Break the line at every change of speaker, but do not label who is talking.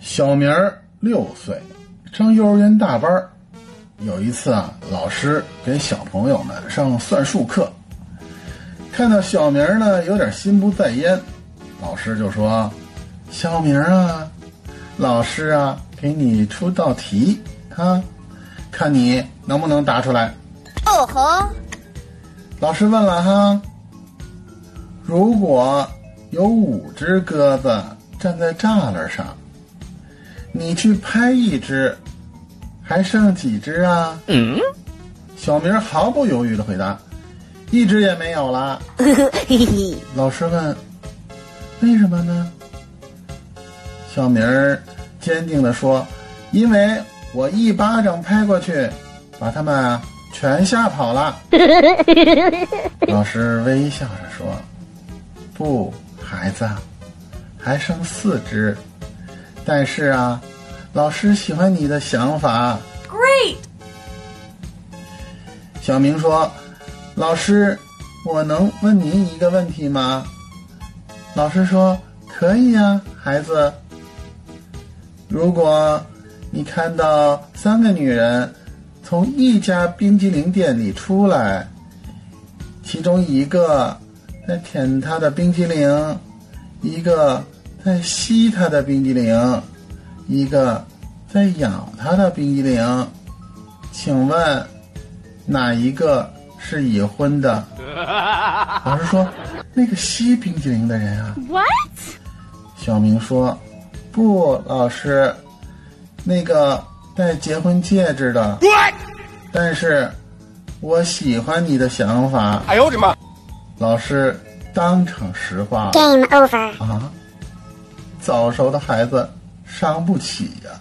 小明儿六岁，上幼儿园大班。有一次啊，老师给小朋友们上算术课，看到小明儿呢有点心不在焉，老师就说：“小明啊，老师啊，给你出道题啊，看你能不能答出来。”
哦吼！
老师问了哈，如果有五只鸽子站在栅栏上，你去拍一只，还剩几只啊？
嗯，
小明毫不犹豫的回答：“一只也没有了。
嘿嘿。
老师问：“为什么呢？”小明儿坚定的说：“因为我一巴掌拍过去，把他们啊全吓跑了。”老师微笑着说：“不，孩子，还剩四只，但是啊，老师喜欢你的想法。”
Great。
小明说：“老师，我能问您一个问题吗？”老师说：“可以呀，孩子。如果你看到三个女人从一家冰激凌店里出来，其中一个在舔她的冰激凌，一个在吸他的冰激凌，一个在咬他的冰激凌，请问哪一个是已婚的？老师说，那个吸冰激凌的人啊。
What？
小明说：“不，老师，那个戴结婚戒指的。What？但是，我喜欢你的想法。
哎呦我的妈！
老师当场石化了
Game over。
啊！早熟的孩子伤不起呀、